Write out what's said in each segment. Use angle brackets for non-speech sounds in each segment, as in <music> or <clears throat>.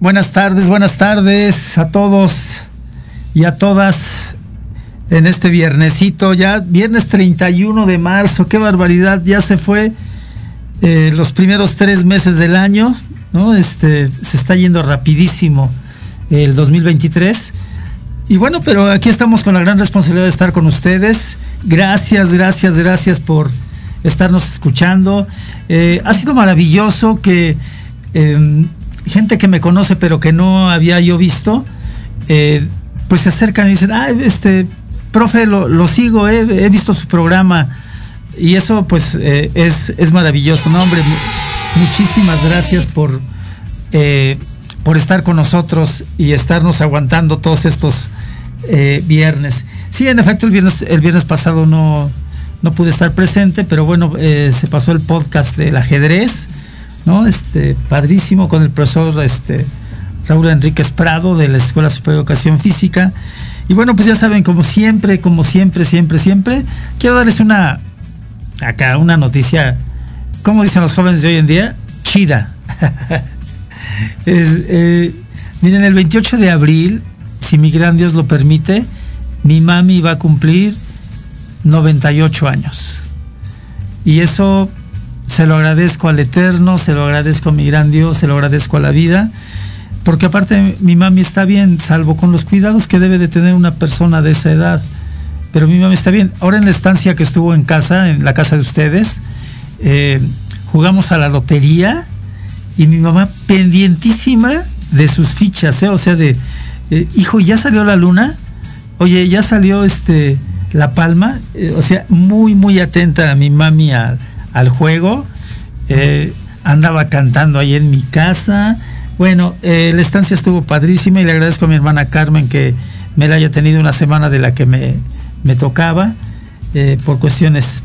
Buenas tardes, buenas tardes a todos y a todas en este viernesito, ya viernes 31 de marzo, qué barbaridad, ya se fue eh, los primeros tres meses del año, ¿no? Este, se está yendo rapidísimo el 2023. Y bueno, pero aquí estamos con la gran responsabilidad de estar con ustedes. Gracias, gracias, gracias por estarnos escuchando. Eh, ha sido maravilloso que eh, gente que me conoce pero que no había yo visto, eh, pues se acercan y dicen, ah, este, profe, lo, lo sigo, he visto su programa. Y eso pues eh, es, es maravilloso, ¿no? Hombre, mu- muchísimas gracias por, eh, por estar con nosotros y estarnos aguantando todos estos viernes. Sí, en efecto, el viernes, el viernes pasado no, no pude estar presente, pero bueno, se pasó el podcast del ajedrez, ¿no? Este, padrísimo con el profesor este, Raúl Enríquez Prado de la Escuela Superior de Educación Física. Y bueno, pues ya saben, como siempre, como siempre, siempre, siempre, quiero darles una, acá, una noticia, como dicen los jóvenes de hoy en día, chida. <laughs> Eh, miren, el 28 de abril, si mi gran Dios lo permite, mi mami va a cumplir 98 años. Y eso se lo agradezco al Eterno, se lo agradezco a mi gran Dios, se lo agradezco a la vida, porque aparte mi mami está bien, salvo con los cuidados que debe de tener una persona de esa edad. Pero mi mami está bien. Ahora en la estancia que estuvo en casa, en la casa de ustedes, eh, jugamos a la lotería y mi mamá pendientísima de sus fichas, ¿eh? o sea, de, eh, hijo, ¿ya salió la luna? Oye, ¿ya salió este la palma? O sea, muy, muy atenta a mi mami al, al juego. Eh, andaba cantando ahí en mi casa. Bueno, eh, la estancia estuvo padrísima y le agradezco a mi hermana Carmen que me la haya tenido una semana de la que me, me tocaba, eh, por cuestiones,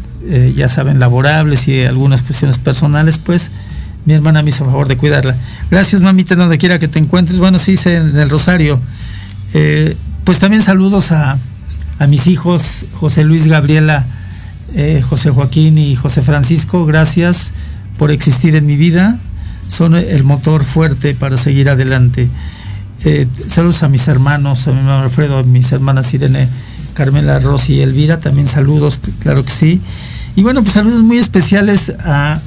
ya saben, laborables y algunas cuestiones personales, pues mi hermana me hizo favor de cuidarla. Gracias, mamita, donde quiera que te encuentres. Bueno, sí, en el Rosario. Pues también saludos a, a mis hijos, José Luis Gabriela, eh, José Joaquín y José Francisco. Gracias por existir en mi vida. Son el motor fuerte para seguir adelante. Eh, saludos a mis hermanos, a mi hermano Alfredo, a mis hermanas Irene, Carmela, Rosy y Elvira. También saludos, claro que sí. Y bueno, pues saludos muy especiales a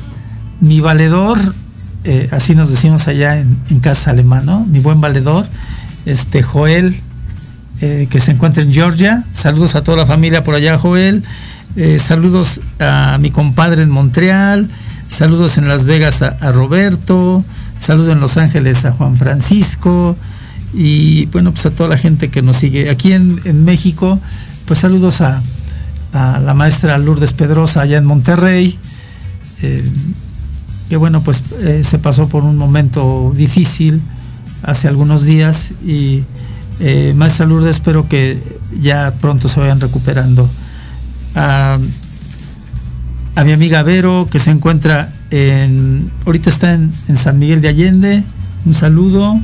mi valedor, eh, así nos decimos allá en, casa alemán, ¿no? Mi buen valedor, este Joel, que se encuentra en Georgia. Saludos a toda la familia por allá, Joel. Eh, saludos a mi compadre en Montreal. Saludos en Las Vegas a, Roberto. Saludos en Los Ángeles a Juan Francisco. Y bueno, pues a toda la gente que nos sigue. Aquí en, México, pues saludos a, a la maestra Lourdes Pedrosa allá en Monterrey. Eh, que bueno, pues eh, se pasó por un momento difícil hace algunos días y eh, maestra Lourdes espero que ya pronto se vayan recuperando. A, a mi amiga Vero que se encuentra en, ahorita está en, San Miguel de Allende, un saludo,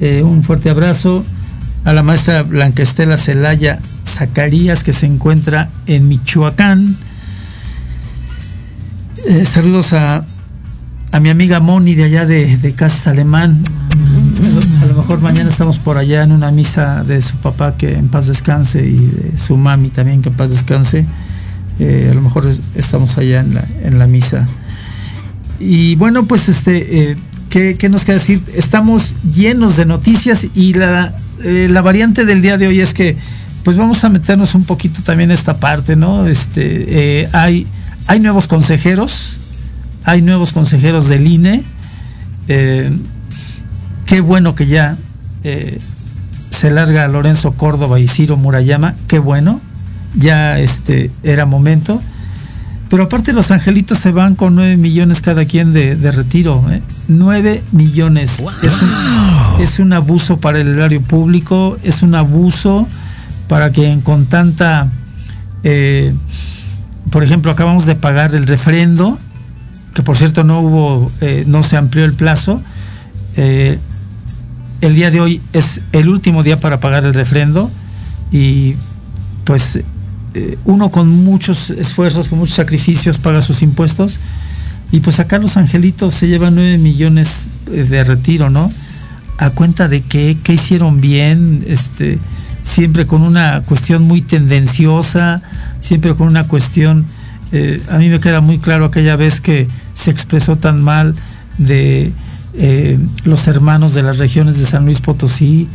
eh, un fuerte abrazo. A la maestra Blanca Estela Celaya Zacarías que se encuentra en Michoacán. Eh, saludos a, a mi amiga Moni de allá de, de Casas Alemán. Mejor mañana estamos por allá en una misa de su papá que en paz descanse y de su mami también que en paz descanse. Eh, a lo mejor es- estamos allá en la, en la misa. y bueno, pues este, ¿qué, nos queda decir? Estamos llenos de noticias y la, la variante del día de hoy es que pues vamos a meternos un poquito también en esta parte, ¿no? Este, hay, hay nuevos consejeros, hay nuevos consejeros del INE. Qué bueno que ya se larga Lorenzo Córdoba y Ciro Murayama, qué bueno, ya este, era momento. Pero aparte los angelitos se van con 9 millones cada quien de, retiro. ¿eh? 9 millones. Es, un, abuso para el erario público, es un abuso para quien con tanta... Eh, por ejemplo, acabamos de pagar el refrendo, que por cierto no hubo, eh, no se amplió el plazo. Eh, el día de hoy es el último día para pagar el refrendo y pues eh, uno con muchos esfuerzos, con muchos sacrificios paga sus impuestos y pues acá los angelitos se llevan 9 millones eh, de retiro, ¿no? A cuenta de que, qué hicieron bien, este, siempre con una cuestión muy tendenciosa, siempre con una cuestión, eh, a mí me queda muy claro aquella vez que se expresó tan mal de eh, los hermanos de las regiones de San Luis Potosí,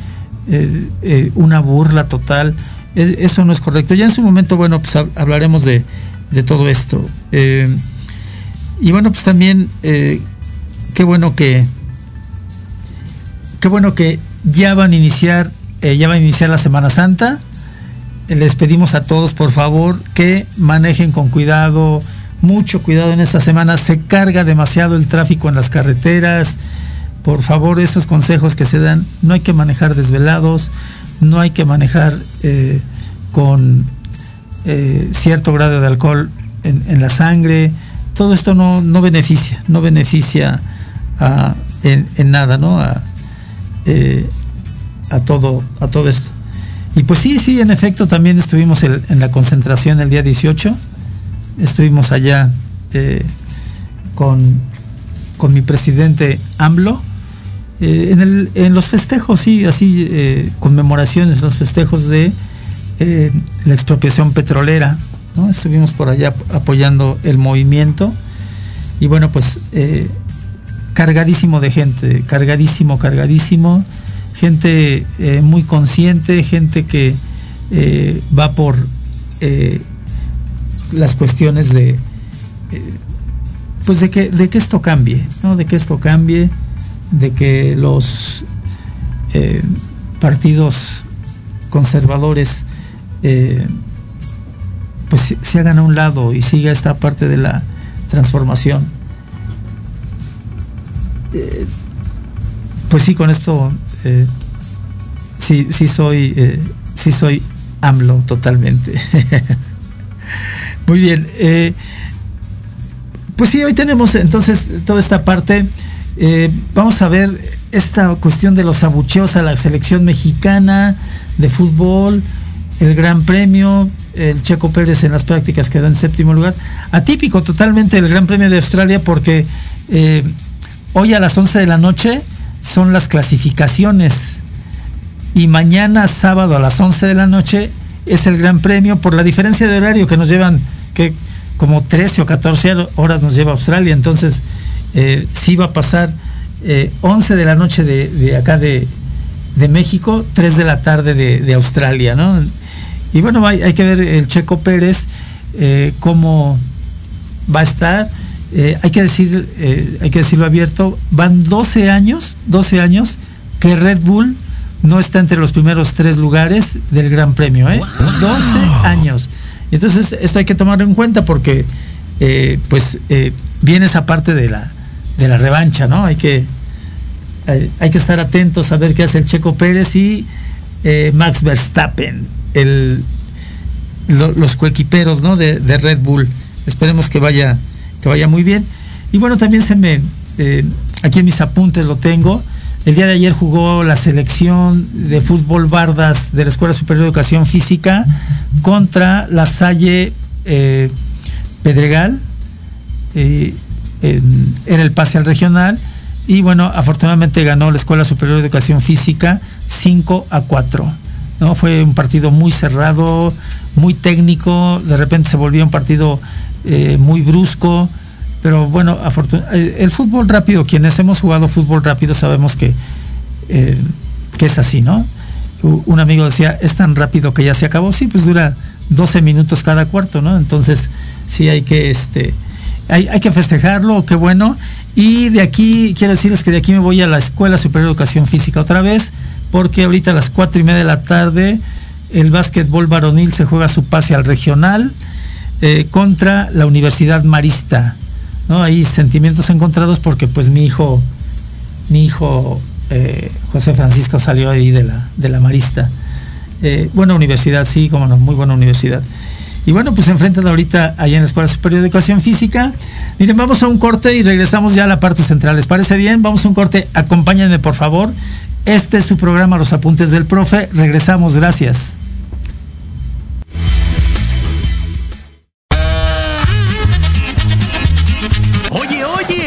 eh, eh, una burla total. eso no es correcto. Ya en su momento, bueno, pues hablaremos de, todo esto. y bueno, pues también, qué bueno que, qué bueno que ya van a iniciar, ya va a iniciar la Semana Santa. Les pedimos a todos, por favor, que manejen con cuidado, mucho cuidado en esta semana, se carga demasiado el tráfico en las carreteras. Por favor, esos consejos que se dan, no hay que manejar desvelados, no hay que manejar eh, con eh, cierto grado de alcohol en, la sangre. Todo esto no, beneficia, no beneficia en, nada, ¿no? A, eh, a, todo, a todo esto. Y pues sí, sí, en efecto, también estuvimos en la concentración el día 18 estuvimos allá eh, con, con, mi presidente AMLO. Eh, en, el, en, los festejos, sí, así, eh, conmemoraciones, los festejos de la expropiación petrolera. Estuvimos por allá apoyando el movimiento. Y bueno, pues cargadísimo de gente, cargadísimo, cargadísimo. Gente muy consciente, gente que va por las cuestiones de, eh, pues de que, de que esto cambie, ¿no? De que esto cambie, de que los eh, partidos conservadores eh, pues se hagan a un lado y siga esta parte de la transformación. pues sí, con esto sí, sí soy, sí soy AMLO totalmente. <laughs> Muy bien. Eh, pues sí, hoy tenemos entonces toda esta parte. Eh, vamos a ver esta cuestión de los abucheos a la selección mexicana de fútbol, el Gran Premio, el Checo Pérez en las prácticas quedó en séptimo lugar. Atípico totalmente el Gran Premio de Australia porque eh, hoy a las 11 de la noche son las clasificaciones y mañana sábado a las 11 de la noche es el Gran Premio por la diferencia de horario que nos llevan, que como 13 o 14 horas nos lleva Australia, entonces eh, sí va a pasar 11 eh, de la noche de, acá de, México, 3 de la tarde de, Australia, ¿no? Y bueno, hay, hay, que ver el Checo Pérez, eh, cómo va a estar. hay, que decir, hay que decirlo abierto, van 12 años, 12 años que Red Bull no está entre los primeros tres lugares del Gran Premio, ¿eh? 12 años. Entonces, esto hay que tomarlo en cuenta porque, eh, pues, eh, viene esa parte de la, de la revancha, ¿no? Hay que, hay, que estar atentos a ver qué hace el Checo Pérez y eh, Max Verstappen, el, los coequiperos, ¿no? De, de, Red Bull. Esperemos que vaya, que vaya muy bien. Y bueno, también se me, aquí en mis apuntes lo tengo el día de ayer jugó la selección de fútbol Bardas de la Escuela Superior de Educación Física contra la Salle eh, Pedregal. Eh, en, el pase al regional. Y bueno, afortunadamente ganó la Escuela Superior de Educación Física 5 a 4. ¿no? Fue un partido muy cerrado, muy técnico. De repente se volvió un partido eh, muy brusco. Pero bueno, eh, el fútbol rápido, quienes hemos jugado fútbol rápido sabemos que, eh, que es así, ¿no? Un amigo decía, es tan rápido que ya se acabó, sí, pues dura 12 minutos cada cuarto, ¿no? Entonces, sí hay que, este, hay, hay que festejarlo, qué bueno. Y de aquí, quiero decirles que de aquí me voy a la Escuela Superior de Educación Física otra vez, porque ahorita a las cuatro y media de la tarde el básquetbol varonil se juega su pase al regional eh, contra la Universidad Marista. ¿No? Hay sentimientos encontrados porque pues mi hijo, mi hijo eh, José Francisco salió ahí de la, de la Marista. Eh, buena universidad, sí, como no, muy buena universidad. Y bueno, pues enfrentan ahorita allá en la Escuela Superior de Educación Física. Miren, vamos a un corte y regresamos ya a la parte central. ¿Les parece bien? Vamos a un corte. Acompáñenme, por favor. Este es su programa Los Apuntes del Profe. Regresamos, gracias.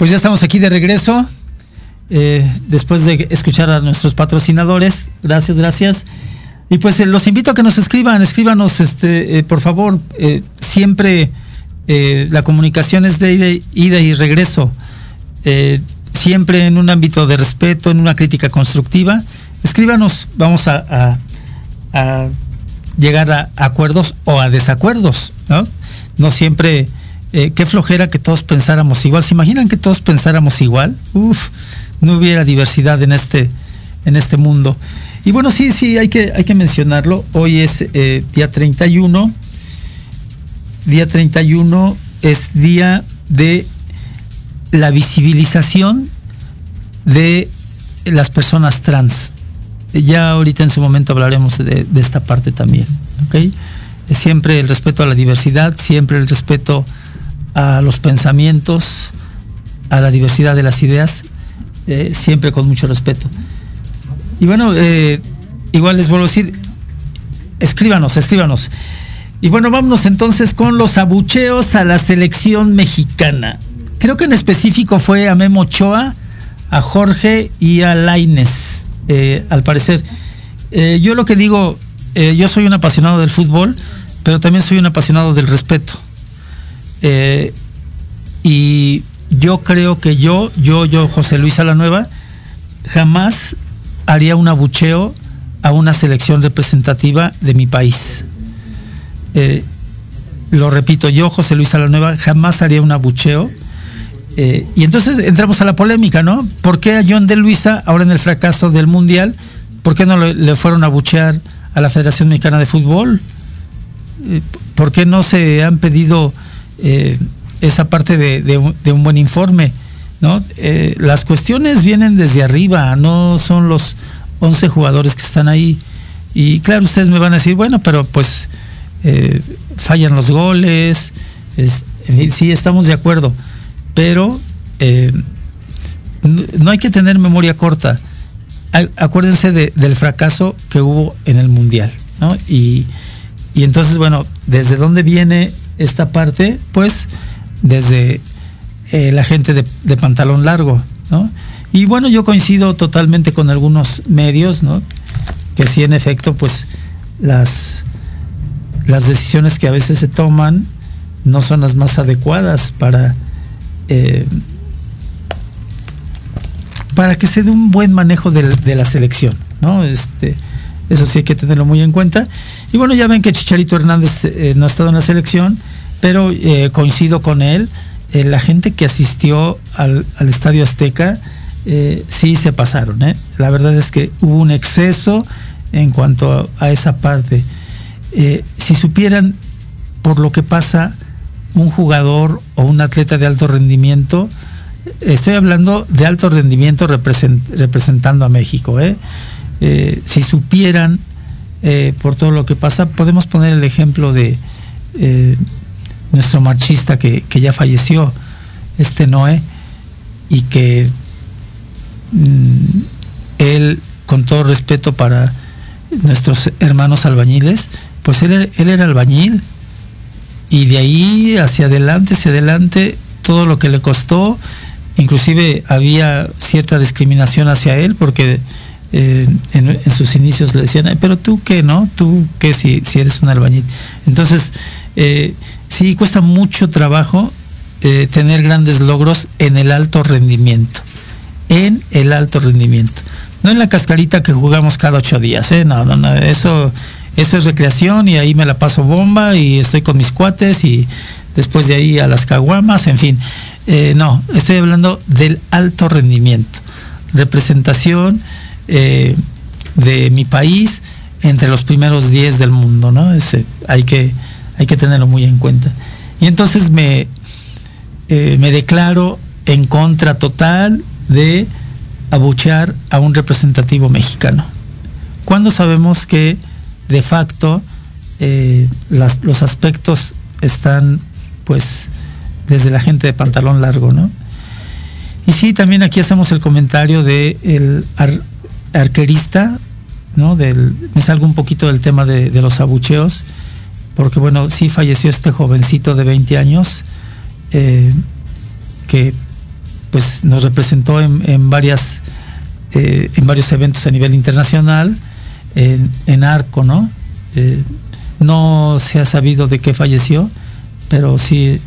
Pues ya estamos aquí de regreso. eh, después de escuchar a nuestros patrocinadores. Gracias, gracias. Y pues eh, los invito a que nos escriban, escríbanos, este, eh, por favor. siempre la comunicación es de ida, y- regreso. Siempre en un ámbito de respeto, en una crítica constructiva. Escríbanos, vamos a llegar a acuerdos o a desacuerdos, ¿no? No siempre, eh, qué flojera que todos pensáramos igual. ¿Se imaginan que todos pensáramos igual? Uf, no hubiera diversidad en este, en este mundo. Y bueno, sí, sí, hay que, hay que mencionarlo. Hoy es eh, día 31. Día 31 es día de la visibilización de las personas trans. Ya ahorita en su momento hablaremos de, esta parte también. ¿ok? Siempre el respeto a la diversidad, siempre el respeto los pensamientos, a la diversidad de las ideas, eh, siempre con mucho respeto. Y bueno, eh, igual les vuelvo a decir, escríbanos, escríbanos. Y bueno, vámonos entonces con los abucheos a la selección mexicana. creo que en específico fue a Memo Ochoa, a Jorge y a Laines, eh, al parecer. Eh, yo lo que digo, yo soy un apasionado del fútbol, pero también soy un apasionado del respeto. Y yo creo que yo, yo, yo, José Luis Alanueva, jamás haría un abucheo a una selección representativa de mi país. lo repito, yo, José Luis Alanueva, jamás haría un abucheo eh, y entonces entramos a la polémica, ¿no? ¿Por qué a John de Luisa, ahora en el fracaso del Mundial, por qué no le, fueron a buchear a la Federación Mexicana de Fútbol? Eh, ¿Por qué no se han pedido eh, esa parte de, un, buen informe? ¿no? las cuestiones vienen desde arriba, no son los 11 jugadores que están ahí. Y claro, ustedes me van a decir, bueno, pero pues fallan los goles, sí, estamos de acuerdo pero eh, no hay que tener memoria corta. Acuérdense del fracaso que hubo en el Mundial, ¿no? Y, entonces, bueno, ¿desde dónde viene esta parte? Pues desde eh, la gente de, pantalón largo, ¿no? Y bueno, yo coincido totalmente con algunos medios, ¿no? Que sí, en efecto, pues las, las decisiones que a veces se toman no son las más adecuadas para eh, para que se dé un buen manejo de, la selección, ¿no? Este, eso sí hay que tenerlo muy en cuenta. Y bueno, ya ven que Chicharito Hernández eh, no ha estado en la selección, pero eh, coincido con él. la gente que asistió al, Estadio Azteca sí se pasaron. La verdad es que hubo un exceso en cuanto a esa parte. si supieran por lo que pasa un jugador o un atleta de alto rendimiento, estoy hablando de alto rendimiento representando a México, ¿eh? Eh, si supieran eh, por todo lo que pasa, podemos poner el ejemplo de nuestro machista que, ya falleció, este Noé, y que mm, él, con todo respeto para nuestros hermanos albañiles, pues él, él era albañil, y de ahí hacia adelante, hacia adelante, todo lo que le costó, inclusive había cierta discriminación hacia él porque eh, en, sus inicios le decían, pero tú qué, ¿no? Tú qué si, eres un albañil. Entonces, eh, sí cuesta mucho trabajo eh, tener grandes logros en el alto rendimiento, en el alto rendimiento. No en la cascarita que jugamos cada ocho días, ¿eh? No, no, no, eso eso es recreación y ahí me la paso bomba y estoy con mis cuates y después de ahí a las caguamas, en fin. Eh, no, estoy hablando del alto rendimiento, representación eh, de mi país entre los primeros 10 del mundo, ¿no? hay, que, hay que tenerlo muy en cuenta. Y entonces me, eh, me declaro en contra total de abuchear a un representativo mexicano. Cuando sabemos que de facto eh, los aspectos están pues desde la gente de pantalón largo, ¿no? Y sí, también aquí hacemos el comentario de arquerista, ¿no? Del, me salgo un poquito del tema de, los abucheos, porque bueno, sí falleció este jovencito de 20 años, eh, que pues nos representó en, varias, eh, en varios eventos a nivel internacional en, Arco, ¿no? Eh, no se ha sabido de qué falleció, pero sí,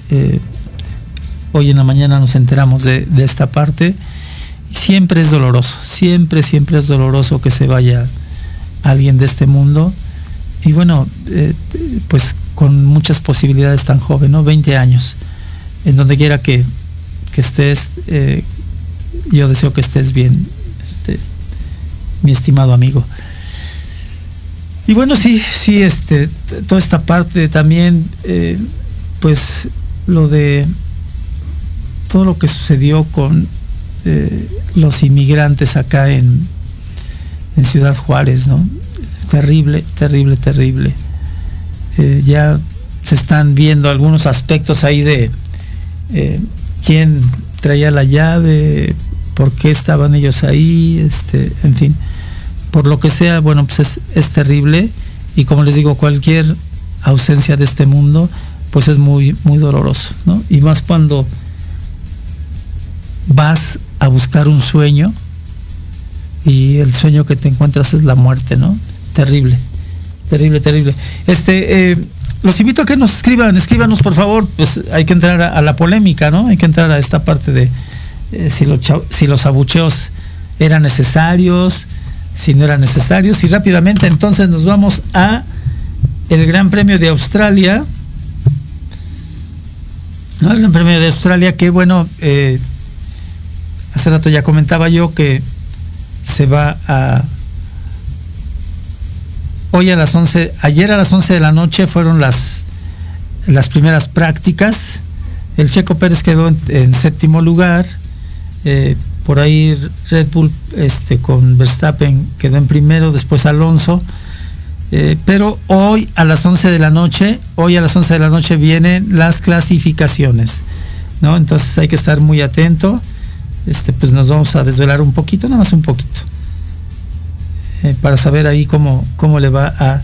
hoy en la mañana nos enteramos de, esta parte. Siempre es doloroso, siempre, siempre es doloroso que se vaya alguien de este mundo. Y bueno, eh, pues con muchas posibilidades tan joven, ¿no? 20 años. En donde quiera que, estés, yo deseo que estés bien, este, mi estimado amigo. Y bueno, sí, sí, este, toda esta parte también, eh, pues lo de todo lo que sucedió con eh, los inmigrantes acá en, en Ciudad Juárez, ¿no? Terrible, terrible, terrible. Eh, ya se están viendo algunos aspectos ahí de quién traía la llave, por qué estaban ellos ahí, este, en fin por lo que sea, bueno, pues es, terrible y como les digo, cualquier ausencia de este mundo, pues es muy, muy doloroso, ¿no? Y más cuando vas a buscar un sueño y el sueño que te encuentras es la muerte, ¿no? Terrible, terrible, terrible. Este, eh, los invito a que nos escriban, escríbanos por favor, pues hay que entrar a, la polémica, ¿no? Hay que entrar a esta parte de eh, si, los, si los abucheos eran necesarios, si no eran necesarios, y rápidamente entonces nos vamos a el Gran Premio de Australia. El Gran Premio de Australia, que bueno, eh, hace rato ya comentaba yo que se va a hoy a las 11, ayer a las 11 de la noche fueron las, las primeras prácticas. El Checo Pérez quedó en, séptimo lugar. Eh, por ahí Red Bull este, con Verstappen quedó en primero, después Alonso. Eh, pero hoy a las 11 de la noche, hoy a las 11 de la noche vienen las clasificaciones. ¿no? Entonces hay que estar muy atento. Este, pues nos vamos a desvelar un poquito, nada más un poquito. Eh, para saber ahí cómo, cómo le va a,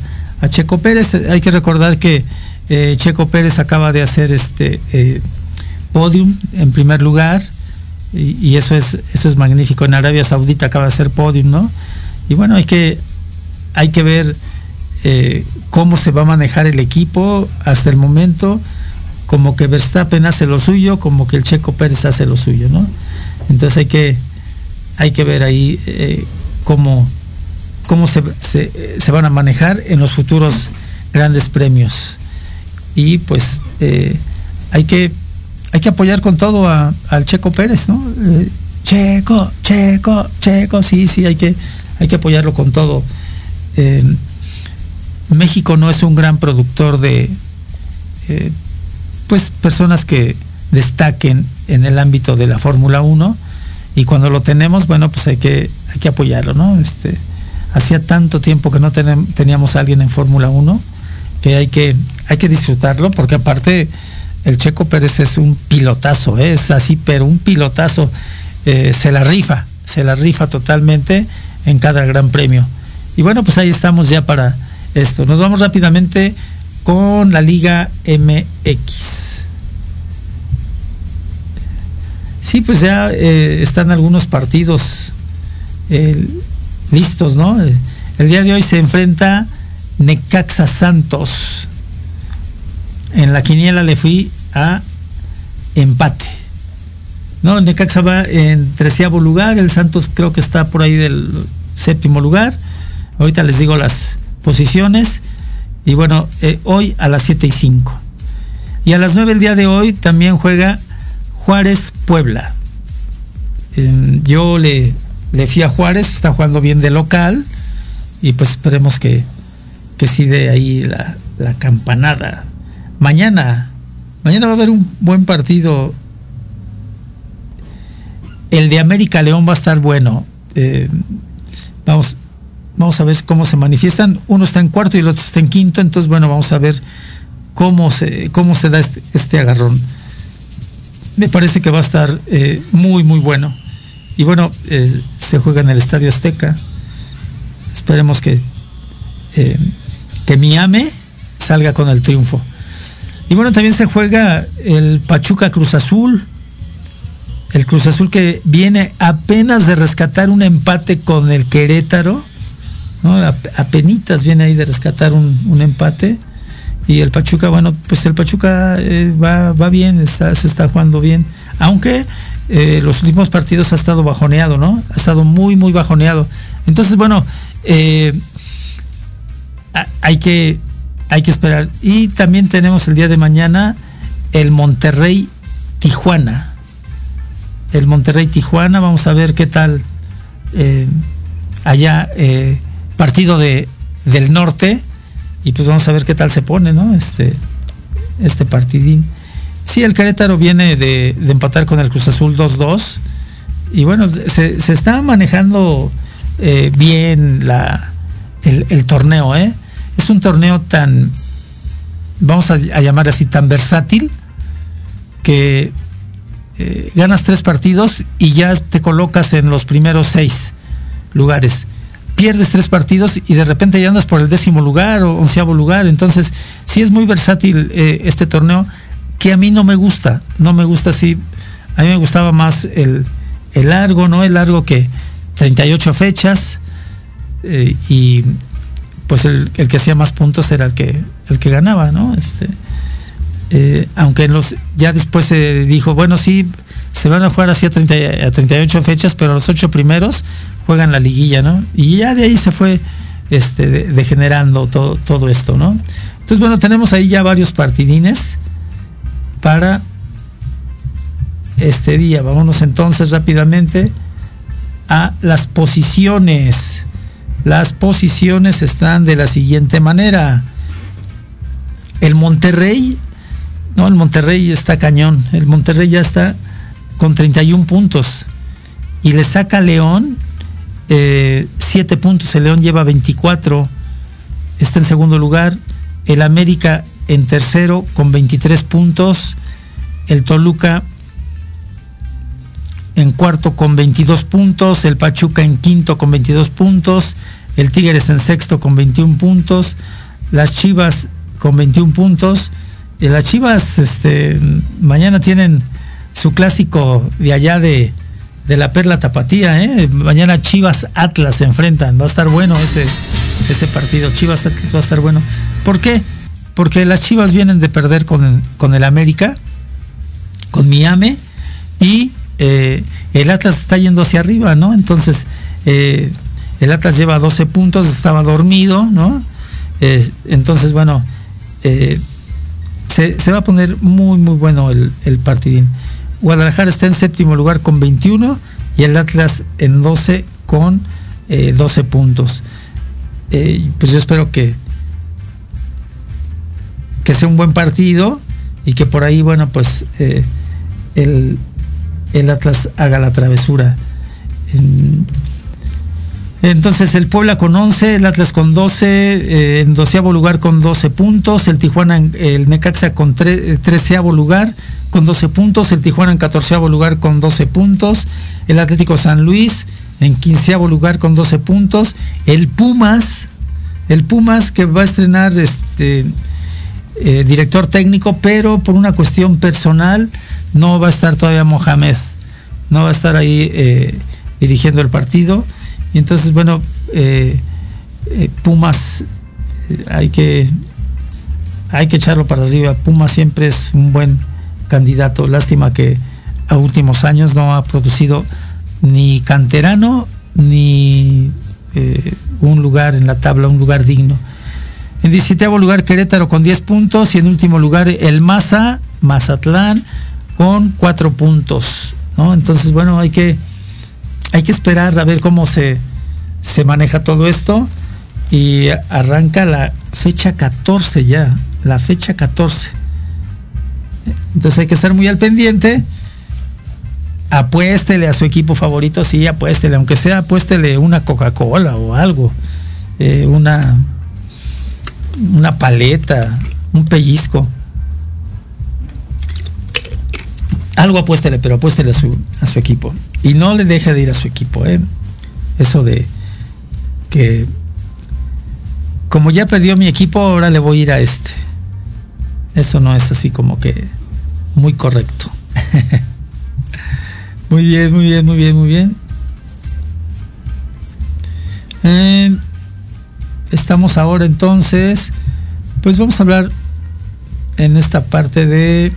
Checo Pérez. Hay que recordar que eh, Checo Pérez acaba de hacer este eh, podium en primer lugar y, eso es eso es magnífico. En Arabia Saudita acaba de hacer podium, ¿no? Y bueno, hay que hay que ver cómo se va a manejar el equipo hasta el momento, como que Verstappen hace lo suyo, como que el Checo Pérez hace lo suyo, ¿no? Entonces hay que hay que ver ahí cómo cómo se, van a manejar en los futuros grandes premios. Y pues eh, hay, que, hay que apoyar con todo al Checo Pérez, ¿no? Eh, Checo, Checo, Checo, sí, sí, hay que, hay que apoyarlo con todo. Eh, México no es un gran productor de pues personas que destaquen en el ámbito de la Fórmula 1 y cuando lo tenemos, bueno, pues hay que, hay que apoyarlo, ¿no? Este, hacía tanto tiempo que no teníamos a alguien en Fórmula 1 que hay que, hay que disfrutarlo, porque aparte el Checo Pérez es un pilotazo, ¿eh? es así, pero un pilotazo, eh, se la rifa, se la rifa totalmente en cada gran premio. Y bueno, pues ahí estamos ya para esto. Nos vamos rápidamente con la Liga MX. Sí, pues ya eh, están algunos partidos. El, listos, ¿no? El día de hoy se enfrenta Necaxa Santos. En la quiniela le fui a empate. ¿No? Necaxa va en treceavo lugar, el Santos creo que está por ahí del séptimo lugar. Ahorita les digo las posiciones. Y bueno, eh, hoy a las 7 y 5. Y a las 9 el día de hoy también juega Juárez Puebla. yo le le fui a Juárez, está jugando bien de local y pues esperemos que, que sí de ahí la, campanada. Mañana, mañana va a haber un buen partido. El de América León va a estar bueno. Eh, vamos, vamos a ver cómo se manifiestan. Uno está en cuarto y el otro está en quinto, entonces bueno, vamos a ver cómo se, cómo se da este, este agarrón. Me parece que va a estar eh, muy, muy bueno. Y bueno, eh, se juega en el Estadio Azteca. Esperemos que, eh, que salga con el triunfo. Y bueno, también se juega el Pachuca Cruz Azul. El Cruz Azul que viene apenas de rescatar un empate con el Querétaro. ¿no? Apenitas viene ahí de rescatar un, empate. Y el Pachuca, bueno, pues el Pachuca eh, va, va bien, está, se está jugando bien. Aunque eh, los últimos partidos ha estado bajoneado, ¿no? Ha estado muy, muy bajoneado. Entonces, bueno, eh, hay, que, hay que esperar. Y también tenemos el día de mañana el Monterrey Tijuana. El Monterrey Tijuana, vamos a ver qué tal allá, partido de, del norte, y pues vamos a ver qué tal se pone, ¿no? Este, este partidín. Sí, el Querétaro viene de, empatar con el Cruz Azul 2-2 y bueno, se, está manejando eh, bien la, el, torneo, ¿eh? Es un torneo tan, vamos a, llamar así, tan versátil que eh, ganas tres partidos y ya te colocas en los primeros seis lugares. Pierdes tres partidos y de repente ya andas por el décimo lugar o onceavo lugar. Entonces, sí es muy versátil este torneo que a mí no me gusta, no me gusta así. A mí me gustaba más el, el largo, ¿no? El largo que 38 fechas eh, y pues el, que hacía más puntos era el que el que ganaba, ¿no? Este, eh, aunque los ya después se dijo, bueno, sí, se van a jugar así a, 30, a 38 fechas, pero los ocho primeros juegan la liguilla, ¿no? Y ya de ahí se fue este, degenerando todo, todo esto, ¿no? Entonces, bueno, tenemos ahí ya varios partidines para este día. Vámonos entonces rápidamente a las posiciones. Las posiciones están de la siguiente manera. El Monterrey, no, el Monterrey está cañón. El Monterrey ya está con 31 puntos. Y le saca León 7 eh, puntos. El León lleva 24. Está en segundo lugar. El América en tercero con 23 puntos. El Toluca en cuarto con 22 puntos, el Pachuca en quinto con 22 puntos, el Tigres en sexto con 21 puntos, las Chivas con 21 puntos. Las Chivas este, mañana tienen su clásico de allá de, de la Perla Tapatía. ¿eh? Mañana Chivas Atlas se enfrentan. Va a estar bueno ese, ese partido. Chivas Atlas va a estar bueno. ¿Por qué? Porque las Chivas vienen de perder con, con el América, con Miami, y eh, el Atlas está yendo hacia arriba, ¿no? Entonces, eh, el Atlas lleva 12 puntos, estaba dormido, ¿no? Eh, entonces, bueno, se, va a poner muy, muy bueno el, el, partidín. Guadalajara está en séptimo lugar con 21 y el Atlas en 12 con 12 puntos. pues yo espero que, que sea un buen partido y que por ahí, bueno, pues el, el Atlas haga la travesura. Entonces el Puebla con 11, el Atlas con 12, eh, en doceavo lugar con 12 puntos, el Tijuana, el Necaxa con treceavo lugar con 12 puntos, el Tijuana en catorceavo lugar con 12 puntos, el Atlético San Luis en quinceavo lugar con 12 puntos, el Pumas, el Pumas que va a estrenar este eh, director técnico, pero por una cuestión personal no va a estar todavía Mohamed, no va a estar ahí eh, dirigiendo el partido. Y entonces, bueno, eh, eh, Pumas hay que hay que echarlo para arriba. Pumas siempre es un buen candidato. Lástima que a últimos años no ha producido ni canterano ni un lugar en la tabla, un lugar digno. En 17 lugar Querétaro con 10 puntos y en último lugar el Maza, Mazatlán con cuatro puntos. ¿no? Entonces, bueno, hay que, hay que esperar a ver cómo se, se maneja todo esto. Y arranca la fecha 14 ya, la fecha 14. Entonces hay que estar muy al pendiente. Apuéstele a su equipo favorito, sí, apuéstele, aunque sea apuéstele una Coca-Cola o algo, eh, una, una paleta, un pellizco. Algo apuéstele, pero apuéstele a su, a su equipo. Y no le deje de ir a su equipo. ¿eh? Eso de que como ya perdió mi equipo, ahora le voy a ir a este. Eso no es así como que muy correcto. <laughs> muy bien, muy bien, muy bien, muy bien. Eh, estamos ahora entonces, pues vamos a hablar en esta parte de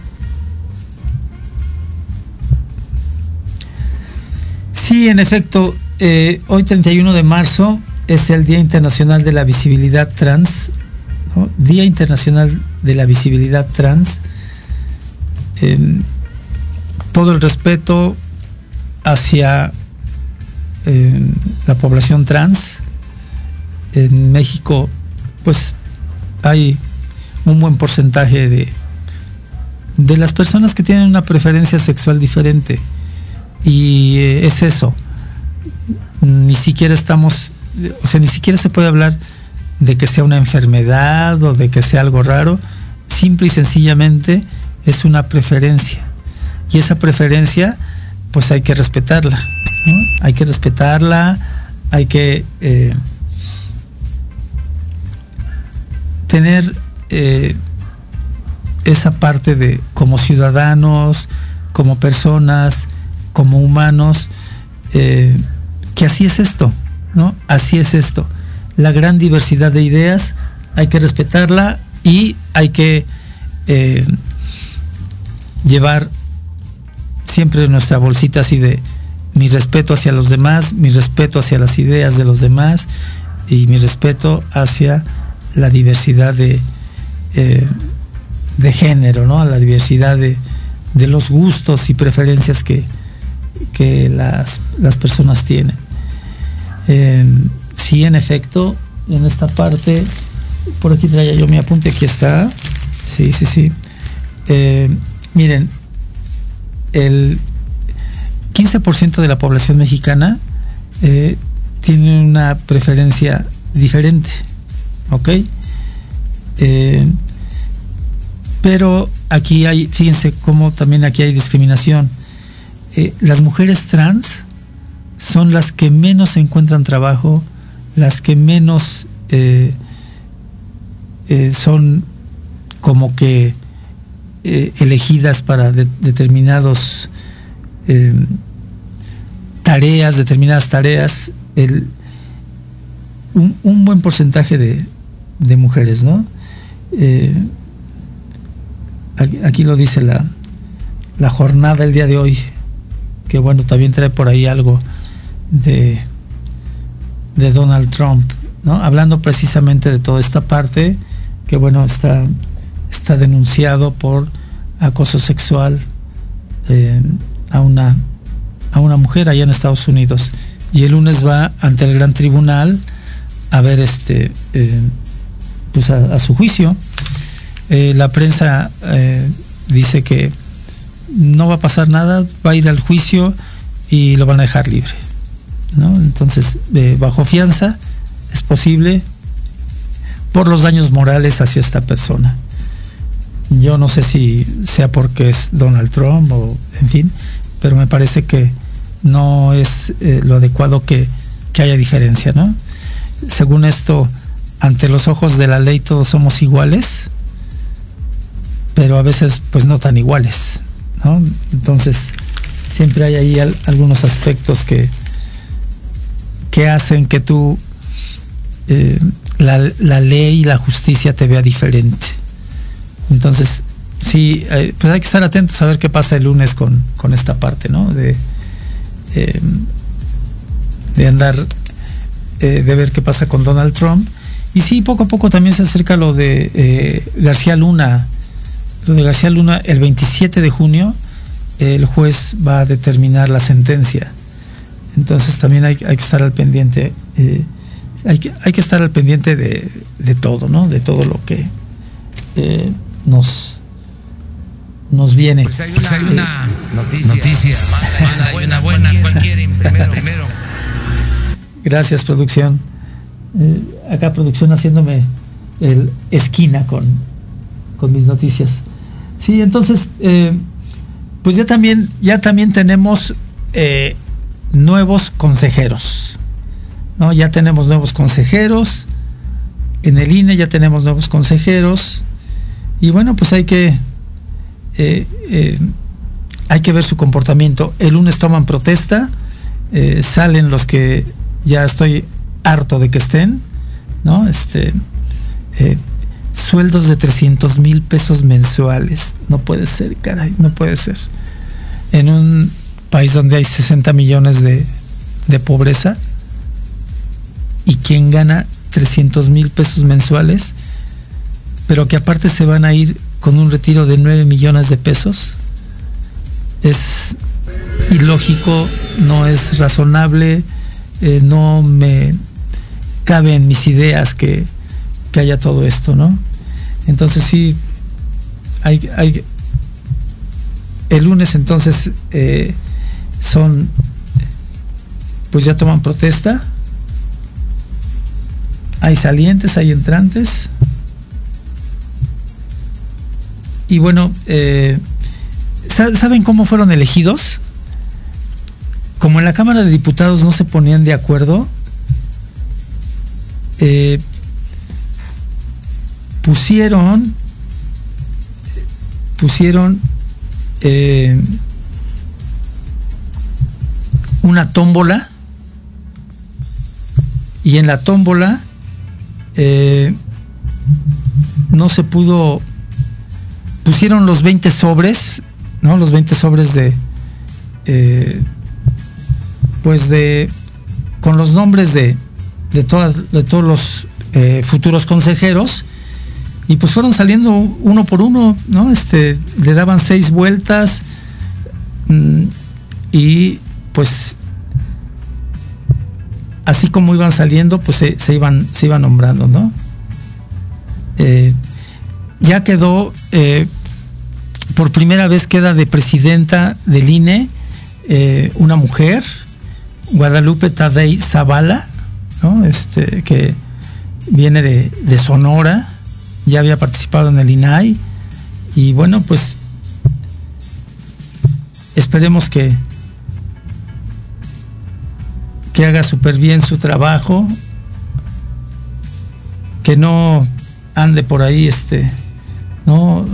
Sí, en efecto, eh, hoy 31 de marzo es el Día Internacional de la Visibilidad Trans, Día Internacional de la Visibilidad Trans. todo el respeto hacia la población trans. En México, pues hay un buen porcentaje de, de las personas que tienen una preferencia sexual diferente y eh, es eso. Ni siquiera estamos, o sea, ni siquiera se puede hablar de que sea una enfermedad o de que sea algo raro. Simple y sencillamente es una preferencia. Y esa preferencia, pues hay que respetarla. Hay que respetarla, hay que eh, tener eh, esa parte de como ciudadanos, como personas, como humanos, eh, que así es esto, ¿no? Así es esto. La gran diversidad de ideas hay que respetarla y hay que eh, llevar siempre nuestra bolsita así de mi respeto hacia los demás, mi respeto hacia las ideas de los demás y mi respeto hacia la diversidad de, eh, de género, ¿no? La diversidad de, los gustos y preferencias que, que las, personas tienen. Eh, sí, en efecto, en esta parte, por aquí traía yo mi apunte, aquí está. Sí, sí, sí. Eh, miren, el 15% de la población mexicana eh, tiene una preferencia diferente, ¿ok? Eh, pero aquí hay, fíjense cómo también aquí hay discriminación. Eh, las mujeres trans son las que menos encuentran trabajo, las que menos son como que elegidas para determinados tareas, determinadas tareas, un, buen porcentaje de, mujeres, ¿no? Eh, aquí, lo dice la, la jornada el día de hoy, que bueno, también trae por ahí algo de, de Donald Trump, ¿no? Hablando precisamente de toda esta parte, que bueno, está, está denunciado por acoso sexual eh, a una a una mujer allá en Estados Unidos y el lunes va ante el gran tribunal a ver este eh, pues a, su juicio eh, la prensa dice que no va a pasar nada va a ir al juicio y lo van a dejar libre ¿no? entonces bajo fianza es posible por los daños morales hacia esta persona yo no sé si sea porque es Donald Trump o en fin pero me parece que no es eh, lo adecuado que, haya diferencia, ¿no? Según esto, ante los ojos de la ley todos somos iguales, pero a veces pues no tan iguales, Entonces, siempre hay ahí algunos aspectos que, que hacen que tú eh, la, ley y la justicia te vea diferente. Entonces, sí, eh, pues hay que estar atentos a ver qué pasa el lunes con, con esta parte, ¿no? De, eh, de andar, de ver qué pasa con Donald Trump. Y sí, poco a poco también se acerca lo de García Luna. Lo de García Luna, el 27 de junio, el juez va a determinar la sentencia. Entonces también hay, que estar al pendiente. hay, que, hay que estar al pendiente de, todo, ¿no? De todo lo que nos nos viene. Pues hay pues una, noticia, una buena, primero, Gracias, producción. Eh, acá producción haciéndome el esquina con, con mis noticias. Sí, entonces, eh, pues ya también, ya también tenemos eh, nuevos consejeros. ¿no? Ya tenemos nuevos consejeros. En el INE ya tenemos nuevos consejeros. Y bueno, pues hay que eh, hay que ver su comportamiento. El lunes toman protesta, salen los que ya estoy harto de que estén, ¿no? Este, sueldos de 300 mil pesos mensuales. No puede ser, caray, no puede ser. En un país donde hay 60 millones de, de pobreza y quien gana 300 mil pesos mensuales, pero que aparte se van a ir con un retiro de 9 millones de pesos. Es ilógico, no es razonable, eh, no me cabe en mis ideas que, haya todo esto, ¿no? Entonces sí, hay, hay el lunes entonces eh, son, pues ya toman protesta, hay salientes, hay entrantes, Y bueno, eh, ¿saben cómo fueron elegidos? Como en la Cámara de Diputados no se ponían de acuerdo, eh, pusieron, pusieron eh, una tómbola y en la tómbola eh, no se pudo, pusieron los 20 sobres, ¿no? Los 20 sobres de, eh, pues de, con los nombres de, de, todas, de todos los futuros consejeros y pues fueron saliendo uno por uno, ¿no? Este, le daban seis vueltas mm, y pues así como iban saliendo, pues se, iban, se iban nombrando, ¿no? Eh, ya quedó, eh, por primera vez queda de presidenta del INE eh, una mujer, Guadalupe Tadei Zavala, ¿no? Este, que viene de, de Sonora, ya había participado en el INAI, y bueno, pues esperemos que, que haga súper bien su trabajo, que no ande por ahí este, ¿no?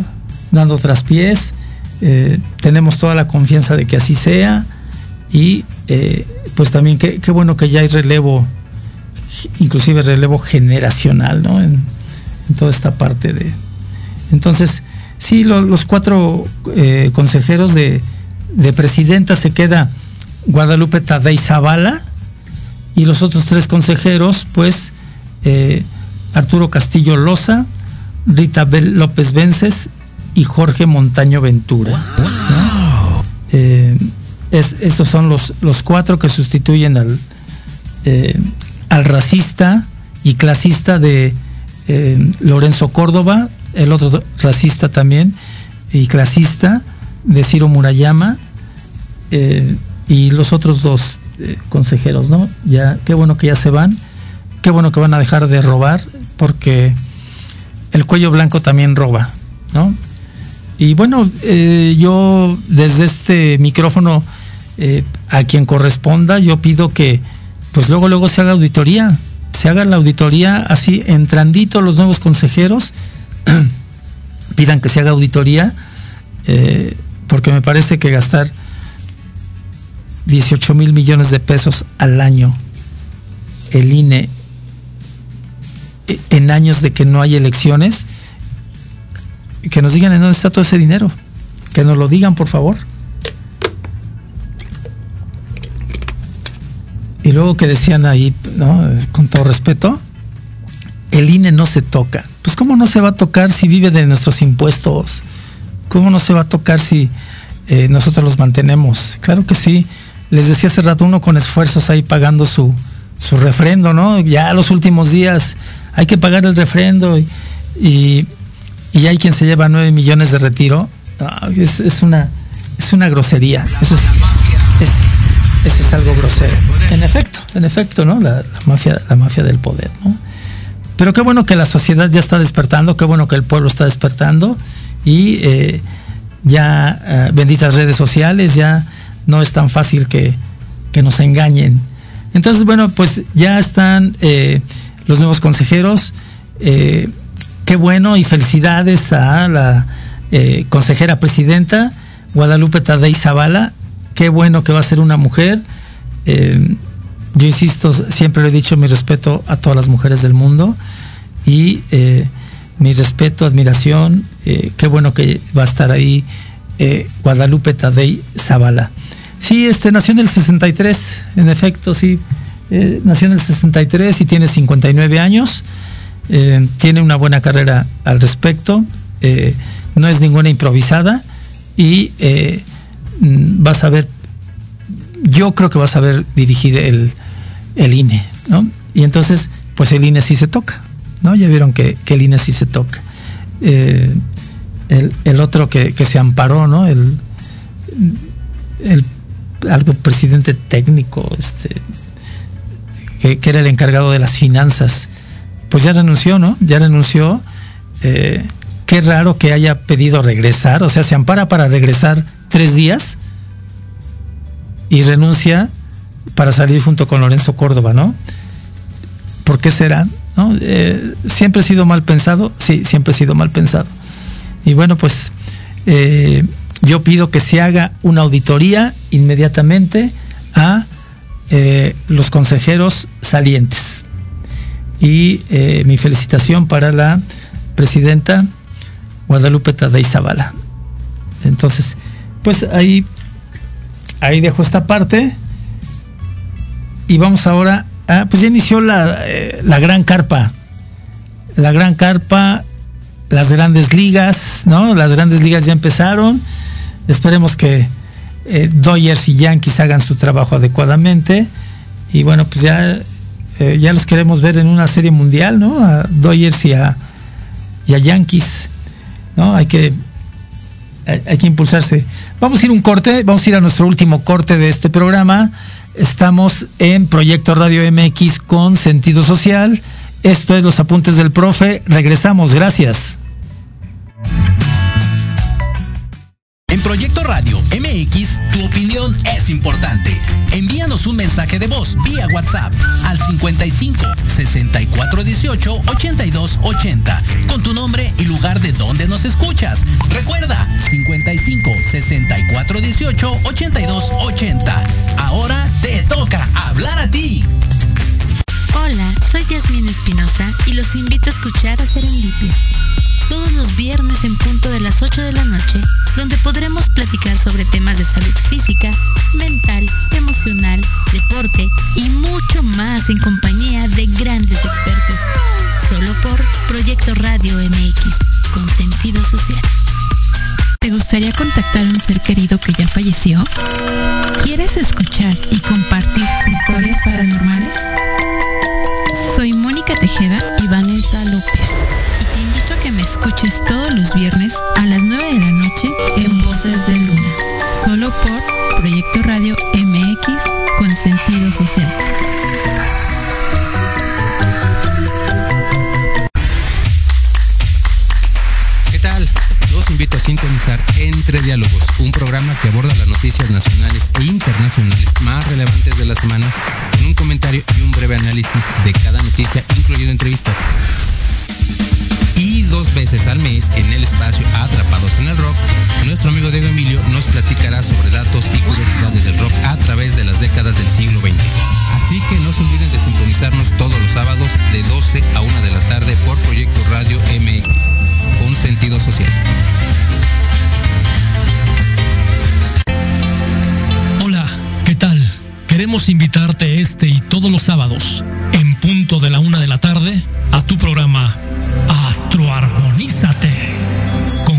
dando traspiés. Eh, tenemos toda la confianza de que así sea y eh, pues también qué, bueno que ya hay relevo, inclusive relevo generacional ¿no? en, toda esta parte de... Entonces, sí, los cuatro eh, consejeros de, de presidenta se queda Guadalupe Tadei Zavala, y los otros tres consejeros, pues eh, Arturo Castillo Loza, Rita López Vences y Jorge Montaño Ventura. Eh, estos son los, los cuatro que sustituyen al, al racista y clasista de Lorenzo Córdoba, el otro racista también y clasista de Ciro Murayama y los otros dos eh, consejeros, ¿no? Ya, qué bueno que ya se van, qué bueno que van a dejar de robar, porque el cuello blanco también roba, ¿no? Y bueno, eh, yo desde este micrófono, eh, a quien corresponda, yo pido que, pues luego, luego se haga auditoría, se haga la auditoría así, entrandito los nuevos consejeros, <clears throat> pidan que se haga auditoría, porque me parece que gastar 18 mil millones de pesos al año el INE e, en años de que no hay elecciones, que nos digan en dónde está todo ese dinero, que nos lo digan por favor. Y luego que decían ahí, con todo respeto, el INE no se toca. Pues ¿cómo no se va a tocar si vive de nuestros impuestos? ¿Cómo no se va a tocar si eh, nosotros los mantenemos? Claro que sí les decía hace rato, uno con esfuerzos ahí pagando su, su refrendo, ¿no? Ya los últimos días hay que pagar el refrendo y, y, hay quien se lleva nueve millones de retiro. es, una, es una grosería. Es, eso es algo grosero. En efecto, en efecto, ¿no? La, mafia, la mafia del poder, ¿no? Pero qué bueno que la sociedad ya está despertando, qué bueno que el pueblo está despertando y eh, ya eh, benditas redes sociales, ya no es tan fácil que, nos engañen. Entonces, bueno, pues ya están eh, los nuevos consejeros. Qué bueno y felicidades a la consejera presidenta Guadalupe Tadei Zavala. Qué bueno que va a ser una mujer. yo insisto, siempre le he dicho mi respeto a todas las mujeres del mundo y mi respeto, admiración. qué bueno que va a estar ahí Guadalupe Tadei Zavala. Sí, este, nació en el 63, en efecto, sí. Eh, nació en el 63 y tiene 59 años. Eh, tiene una buena carrera al respecto. Eh, no es ninguna improvisada. Y mm, va a saber, yo creo que va a saber dirigir el, INE, ¿no? Y entonces, pues el INE sí se toca, ¿no? Ya vieron que, el INE sí se toca. El, otro que, que, se amparó, ¿no? El, el algo presidente técnico, este, que, era el encargado de las finanzas, pues ya renunció, ¿no? Ya renunció. Eh, qué raro que haya pedido regresar, o sea, se ampara para regresar tres días y renuncia para salir junto con Lorenzo Córdoba, ¿no? ¿Por qué será? ¿No? Eh, siempre he sido mal pensado, sí, siempre he sido mal pensado. Y bueno, pues eh, yo pido que se haga una auditoría inmediatamente a los consejeros salientes. Y mi felicitación para la presidenta Guadalupe Tadei Zavala. Entonces, pues ahí, ahí dejo esta parte. Y vamos ahora a, pues ya inició la, eh, la gran carpa. La gran carpa, las grandes ligas, ¿no? Las grandes ligas ya empezaron. Esperemos que eh, Dodgers y Yankees hagan su trabajo adecuadamente. Y bueno, pues ya, eh, ya los queremos ver en una serie mundial, ¿no? A Dodgers y a, y a Yankees. ¿no? Hay que, hay que impulsarse. Vamos a ir un corte, vamos a ir a nuestro último corte de este programa. Estamos en Proyecto Radio MX con sentido social. Esto es Los Apuntes del Profe. Regresamos, gracias. En Proyecto Radio MX, tu opinión es importante. Envíanos un mensaje de voz vía WhatsApp al 55 64 18 82 80 con tu nombre y lugar de donde nos escuchas. Recuerda 55 64 18 82 80. Ahora te toca hablar a ti. Hola, soy Yasmin Espinosa y los invito a escuchar a Serendipia todos los viernes en punto de las 8 de la noche, donde podremos platicar sobre temas de salud física, mental, emocional, deporte y mucho más en compañía de grandes expertos. Solo por Proyecto Radio MX, con sentido social. ¿Te gustaría contactar a un ser querido que ya falleció? ¿Quieres escuchar y compartir historias en Voces de Luna, solo por Proyecto Radio MX con sentido social. ¿Qué tal? Los invito a sintonizar Entre Diálogos, un programa que aborda las noticias nacionales e internacionales más relevantes de la semana, con un comentario y un breve análisis de cada noticia, incluyendo entrevistas y dos veces al mes en el espacio En el Rock, nuestro amigo Diego Emilio nos platicará sobre datos y curiosidades del rock a través de las décadas del siglo XX. Así que no se olviden de sintonizarnos todos los sábados de 12 a 1 de la tarde por Proyecto Radio MX, con sentido social. Hola, ¿qué tal? Queremos invitarte este y todos los sábados, en punto de la una de la tarde, a tu programa Astroarmonízate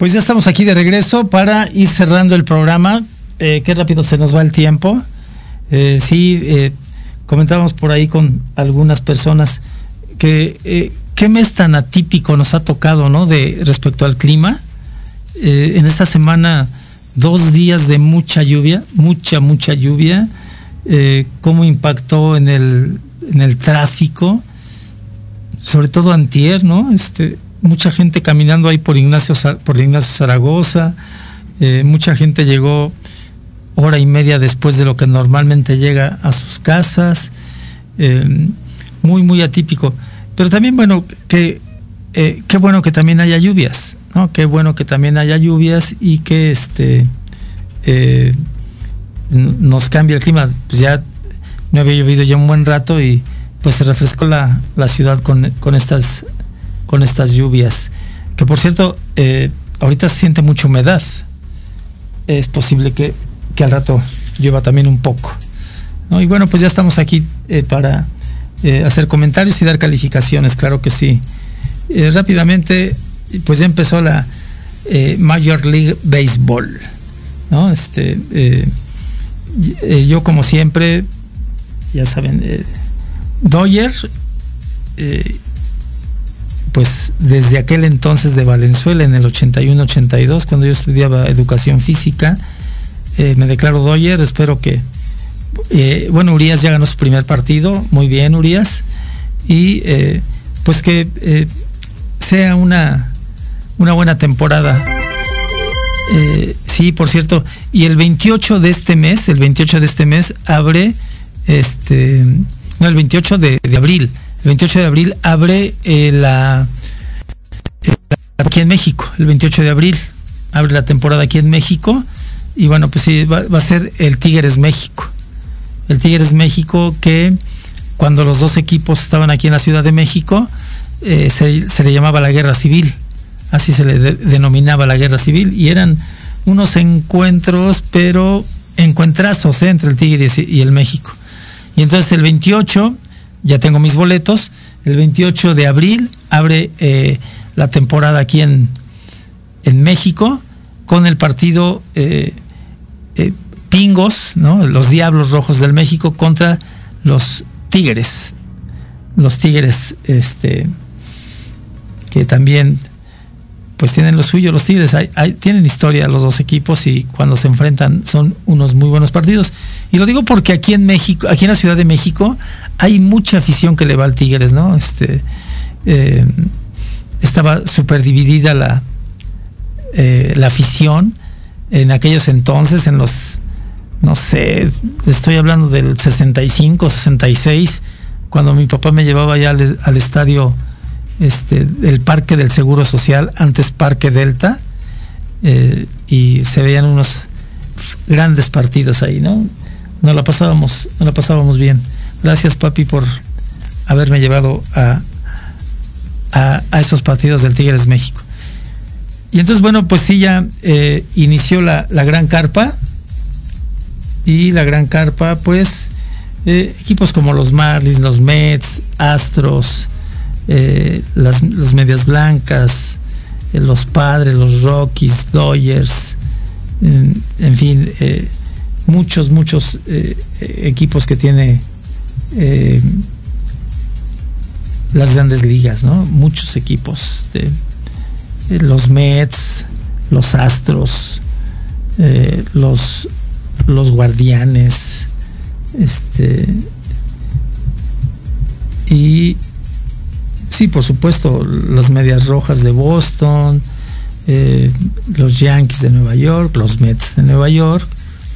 Pues ya estamos aquí de regreso para ir cerrando el programa. Eh, qué rápido se nos va el tiempo. Eh, sí, eh, comentábamos por ahí con algunas personas que qué mes tan atípico nos ha tocado, ¿no? De respecto al clima. en esta semana, dos días de mucha lluvia, mucha, mucha lluvia. cómo impactó en el, en el tráfico, sobre todo antier, ¿no? Este, mucha gente caminando ahí por Ignacio, por Ignacio Zaragoza, eh, mucha gente llegó hora y media después de lo que normalmente llega a sus casas, eh, muy, muy atípico. Pero también, bueno, que eh, qué bueno que también haya lluvias, ¿no? Qué bueno que también haya lluvias y que este nos cambie el clima. Pues ya no había llovido ya un buen rato y pues se refrescó la, la ciudad con, con estas con estas lluvias. Que por cierto, eh, ahorita se siente mucha humedad. Es posible que, al rato llueva también un poco. Y bueno, pues ya estamos aquí eh, para eh, hacer comentarios y dar calificaciones, claro que sí. rápidamente, pues ya empezó la Major League Baseball. ¿no? Este, yo como siempre, ya saben, Doyer pues desde aquel entonces de Valenzuela, en el 81-82, cuando yo estudiaba educación física, eh, me declaro Doyer, espero que, eh, bueno, Urias ya ganó su primer partido, muy bien Urias, y eh, pues que sea una, una buena temporada. sí, por cierto, y el 28 de este mes, el 28 de este mes abre, este, no, el 28 de, de abril, el 28 de abril abre eh, la, aquí en México, el 28 de abril abre la temporada aquí en México y bueno, pues sí, va, a ser el Tigres México. El Tigres México que cuando los dos equipos estaban aquí en la Ciudad de México eh, se, le llamaba la guerra civil, así se le denominaba la guerra civil y eran unos encuentros, pero encuentrazos eh, entre el Tigres y el México. Y entonces el 28 ya tengo mis boletos. El 28 de abril abre eh, la temporada aquí en, en México con el partido eh, eh, Pingos, ¿no? los Diablos Rojos del México contra los Tigres. Los Tigres, este, que también pues tienen lo suyo, los Tigres tienen historia los dos equipos y cuando se enfrentan son unos muy buenos partidos. Y lo digo porque aquí en México, aquí en la Ciudad de México, hay mucha afición que le va al Tigres, ¿no? Este, eh, estaba súper dividida la, eh, la afición en aquellos entonces, en los, no sé, estoy hablando del 65, 66, cuando mi papá me llevaba ya al, estadio este, del Parque del Seguro Social, antes Parque Delta, eh, y se veían unos grandes partidos ahí, ¿no? Nos la pasábamos, nos la pasábamos bien. Gracias, papi, por haberme llevado a, a, esos partidos del Tigres México. Y entonces, bueno, pues sí, ya eh, inició la, gran carpa. Y la gran carpa, pues, eh, equipos como los Marlins, los Mets, Astros, eh, las los Medias Blancas, los Padres, los Rockies, Dodgers, en, fin, muchos, muchos equipos que tiene eh, las grandes ligas, ¿no? Muchos equipos, los Mets, los Astros, eh, los, los Guardianes, este, y sí, por supuesto, las Medias Rojas de Boston, eh, los Yankees de Nueva York, los Mets de Nueva York,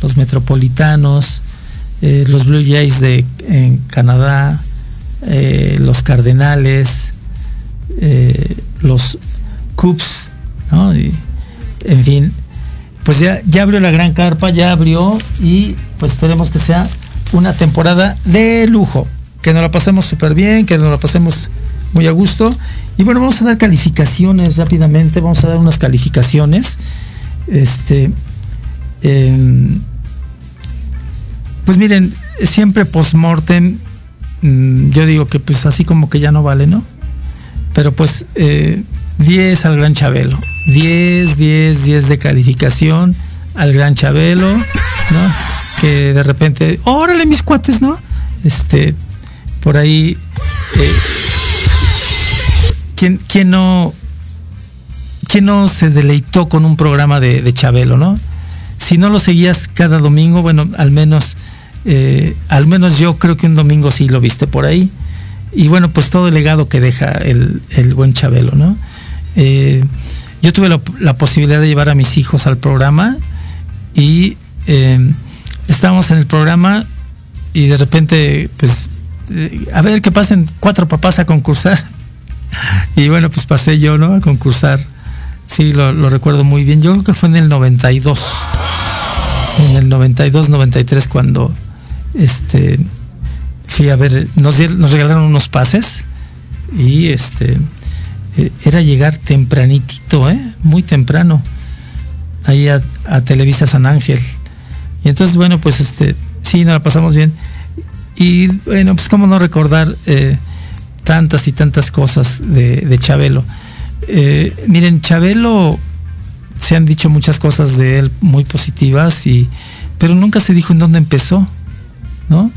los Metropolitanos, eh, los Blue Jays de en Canadá, eh, los Cardenales, eh, los Cubs, en fin, pues ya, ya abrió la gran carpa, ya abrió y pues esperemos que sea una temporada de lujo, que nos la pasemos súper bien, que nos la pasemos muy a gusto. Y bueno, vamos a dar calificaciones rápidamente, vamos a dar unas calificaciones. Este, em, pues miren, siempre post-mortem, mm, yo digo que pues así como que ya no vale, ¿no? Pero pues 10 eh, al Gran Chabelo, 10, 10, 10 de calificación al Gran Chabelo, ¿no? Que de repente, órale mis cuates, ¿no? Este, por ahí, eh, ¿quién, no, ¿quién no se deleitó con un programa de, de Chabelo, ¿no? Si no lo seguías cada domingo, bueno, al menos eh, al menos yo creo que un domingo sí lo viste por ahí. Y bueno, pues todo el legado que deja el, buen Chabelo, ¿no? Eh, yo tuve la, posibilidad de llevar a mis hijos al programa y eh, estábamos en el programa y de repente, pues, a ver que pasen cuatro papás a concursar. <laughs> Y bueno, pues pasé yo, ¿no? A concursar. Sí, lo, lo recuerdo muy bien. Yo creo que fue en el 92. En el 92, 93, cuando este, fui a ver, nos, regalaron unos pases y este, eh, era llegar tempranitito, ¿eh? muy temprano, ahí a, Televisa San Ángel. Y entonces, bueno, pues este, sí, nos la pasamos bien. Y bueno, pues cómo no recordar eh, tantas y tantas cosas de, Chabelo. miren, Chabelo se han dicho muchas cosas de él muy positivas y pero nunca se dijo en dónde empezó. ¿No?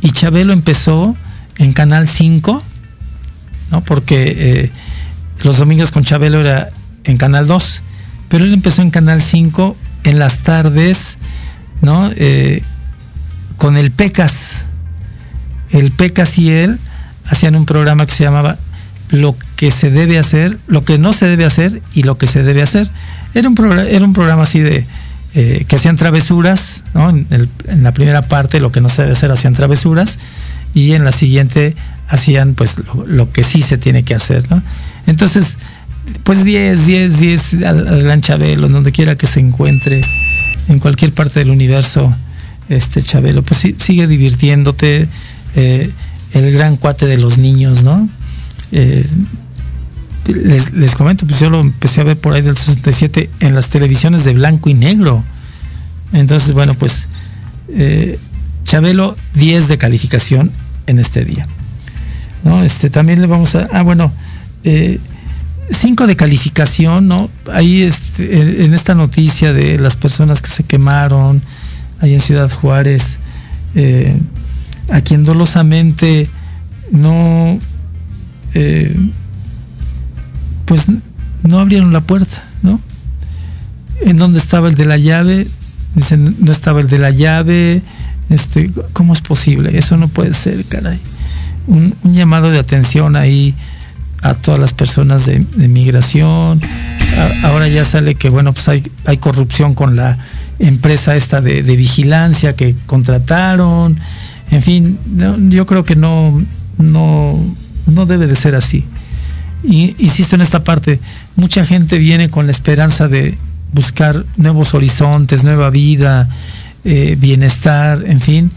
Y Chabelo empezó en Canal 5, ¿no? Porque eh, los domingos con Chabelo era en Canal 2, pero él empezó en Canal 5 en las tardes, ¿no? Eh, con el Pecas. El Pecas y él hacían un programa que se llamaba Lo que se debe hacer, lo que no se debe hacer y lo que se debe hacer. Era un, programa, era un programa así de eh, que hacían travesuras, ¿no? En, la primera parte lo que no se debe hacer hacían travesuras y en la siguiente hacían pues lo, que sí se tiene que hacer, ¿no? Entonces, pues 10, 10, 10 al, gran Chabelo, donde quiera que se encuentre, en cualquier parte del universo, este Chabelo, pues sigue divirtiéndote, eh, el gran cuate de los niños, ¿no? Eh, les, comento, pues yo lo empecé a ver por ahí del 67 en las televisiones de blanco y negro. Entonces, bueno, pues eh, Chabelo 10 de calificación en este día. ¿No? Este, también le vamos a. Ah, bueno, 5 de calificación, ¿no? Ahí este, en esta noticia de las personas que se quemaron ahí en Ciudad Juárez, a quien dolosamente no, eh, pues no abrieron la puerta, ¿no? ¿En dónde estaba el de la llave? Dicen, no estaba el de la llave, este, ¿cómo es posible? Eso no puede ser, caray. Un, llamado de atención ahí a todas las personas de, migración. ahora ya sale que, bueno, pues hay, hay corrupción con la empresa esta de, vigilancia que contrataron en fin, yo creo que no, no, no debe de ser así. Y, insisto en esta parte, mucha gente viene con la esperanza de buscar nuevos horizontes, nueva vida, eh, bienestar, en fin,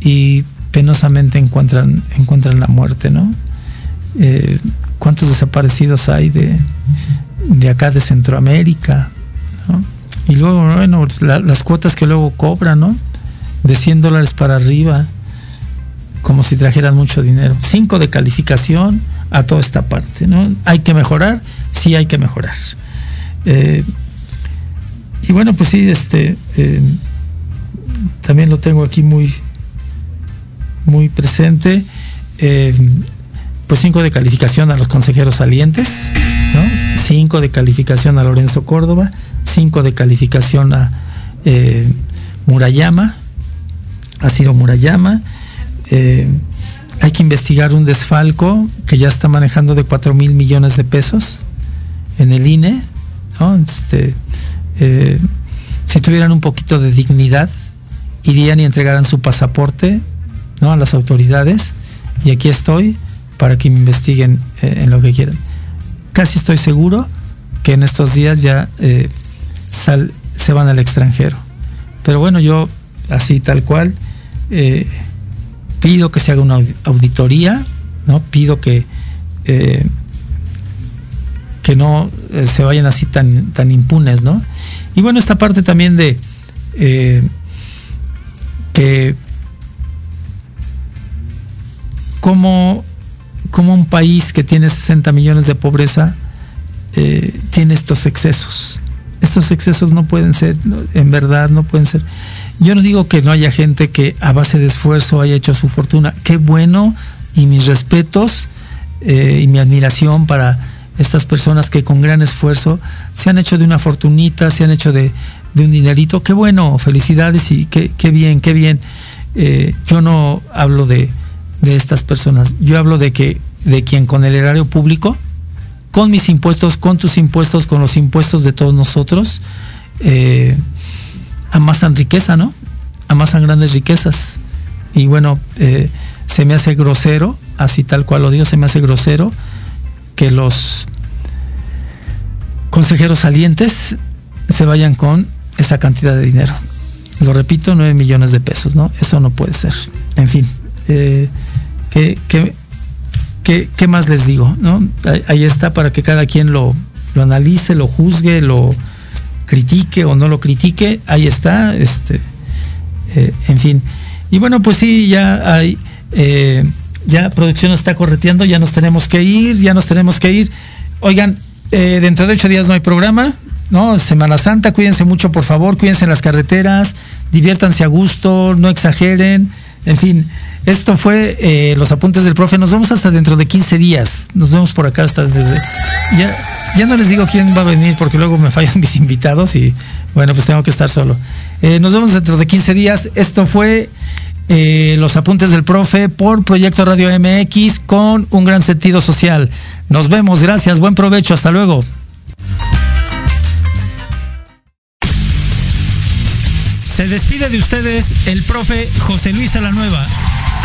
y penosamente encuentran, encuentran la muerte, ¿no? Eh, ¿Cuántos desaparecidos hay de, de acá de Centroamérica? Y luego, bueno, las cuotas que luego cobran, ¿no? De 100 dólares para arriba como si trajeran mucho dinero. Cinco de calificación a toda esta parte. ¿no? Hay que mejorar, sí hay que mejorar. Eh, y bueno, pues sí, este eh, también lo tengo aquí muy, muy presente. Eh, pues cinco de calificación a los consejeros salientes, ¿no? cinco de calificación a Lorenzo Córdoba, cinco de calificación a Murayama, a Ciro Murayama, hay que investigar un desfalco que ya está manejando de 4 mil millones de pesos en el INE. Este, eh, si tuvieran un poquito de dignidad, irían y entregaran su pasaporte a las autoridades. Y aquí estoy para que me investiguen eh, en lo que quieran. Casi estoy seguro que en estos días ya se van al extranjero. Pero bueno, yo así tal cual pido que se haga una auditoría, ¿no? Pido que, eh, que no eh, se vayan así tan, tan impunes, ¿no? Y bueno, esta parte también de eh, que como, como un país que tiene 60 millones de pobreza tiene estos excesos. Estos excesos no pueden ser, en verdad, no pueden ser. Yo no digo que no haya gente que a base de esfuerzo haya hecho su fortuna. Qué bueno y mis respetos eh, y mi admiración para estas personas que con gran esfuerzo se han hecho de una fortunita, se han hecho de, un dinerito. Qué bueno, felicidades y qué, bien, qué bien. Eh, yo no hablo de, estas personas, yo hablo de que de quien con el erario público, con mis impuestos, con tus impuestos, con los impuestos de todos nosotros, eh, amasan riqueza, ¿no? Amasan grandes riquezas. Y bueno, eh, se me hace grosero, así tal cual lo digo, se me hace grosero que los consejeros salientes se vayan con esa cantidad de dinero. Lo repito, 9 millones de pesos, ¿no? Eso no puede ser. En fin, eh, ¿qué, qué, más les digo? ¿no? Ahí, está para que cada quien lo, lo analice, lo juzgue, lo, critique o no lo critique, ahí está, este, eh, en fin. Y bueno, pues sí, ya hay, eh, ya producción está correteando, ya nos tenemos que ir, ya nos tenemos que ir. Oigan, eh, dentro de ocho días no hay programa, ¿no? Semana Santa, cuídense mucho, por favor, cuídense en las carreteras, diviértanse a gusto, no exageren, en fin. Esto fue eh, los apuntes del profe. Nos vemos hasta dentro de 15 días. Nos vemos por acá hasta desde... Ya, ya no les digo quién va a venir porque luego me fallan <laughs> mis invitados y bueno, pues tengo que estar solo. Eh, nos vemos dentro de 15 días. Esto fue eh, los apuntes del profe por Proyecto Radio MX con un gran sentido social. Nos vemos, gracias, buen provecho, hasta luego. Se despide de ustedes el profe José Luis Alanueva